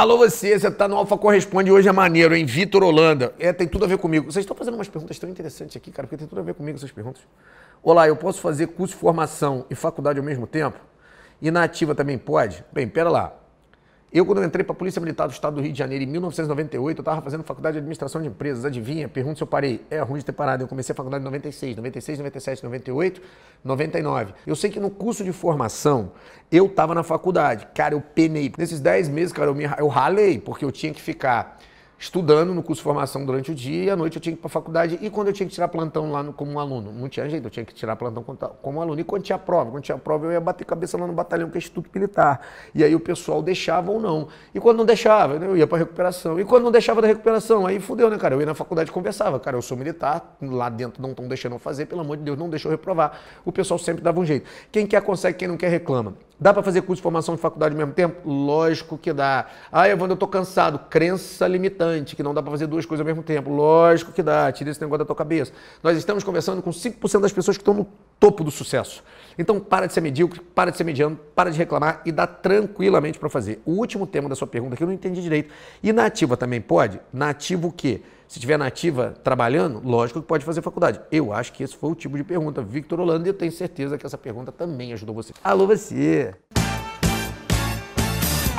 Alô você, você tá no Alfa Corresponde, hoje é maneiro, hein? Vitor Holanda. É, tem tudo a ver comigo. Vocês estão fazendo umas perguntas tão interessantes aqui, cara, porque tem tudo a ver comigo essas perguntas. Olá, eu posso fazer curso de formação e faculdade ao mesmo tempo? E na ativa também pode? Bem, pera lá. Eu, quando eu entrei para a Polícia Militar do Estado do Rio de Janeiro em 1998, eu estava fazendo faculdade de administração de empresas. Adivinha? Pergunta se eu parei. É ruim de ter parado. Eu comecei a faculdade em 96, 96, 97, 98, 99. Eu sei que no curso de formação eu estava na faculdade. Cara, eu penei. Nesses 10 meses, cara, eu, me, eu ralei, porque eu tinha que ficar estudando no curso de formação durante o dia e à noite eu tinha que ir para a faculdade. E quando eu tinha que tirar plantão lá no, como um aluno? Não tinha jeito, eu tinha que tirar plantão como aluno. E quando tinha prova? Quando tinha prova eu ia bater cabeça lá no batalhão, que é Instituto Militar. E aí o pessoal deixava ou não. E quando não deixava, né, eu ia para recuperação. E quando não deixava da recuperação, aí fudeu, né, cara? Eu ia na faculdade e conversava. Cara, eu sou militar, lá dentro não estão deixando eu fazer, pelo amor de Deus, não deixou reprovar. O pessoal sempre dava um jeito. Quem quer consegue, quem não quer reclama. Dá para fazer curso de formação de faculdade ao mesmo tempo? Lógico que dá. Ah, Evandro, eu tô cansado. Crença limitante, que não dá para fazer duas coisas ao mesmo tempo. Lógico que dá. Tira esse negócio da tua cabeça. Nós estamos conversando com 5% das pessoas que estão no topo do sucesso. Então, para de ser medíocre, para de ser mediano, para de reclamar e dá tranquilamente para fazer. O último tema da sua pergunta que eu não entendi direito. E na ativa também pode? Na ativa o quê? Se tiver nativa trabalhando, lógico que pode fazer faculdade. Eu acho que esse foi o tipo de pergunta. Victor Holanda, eu tenho certeza que essa pergunta também ajudou você. Alô, você!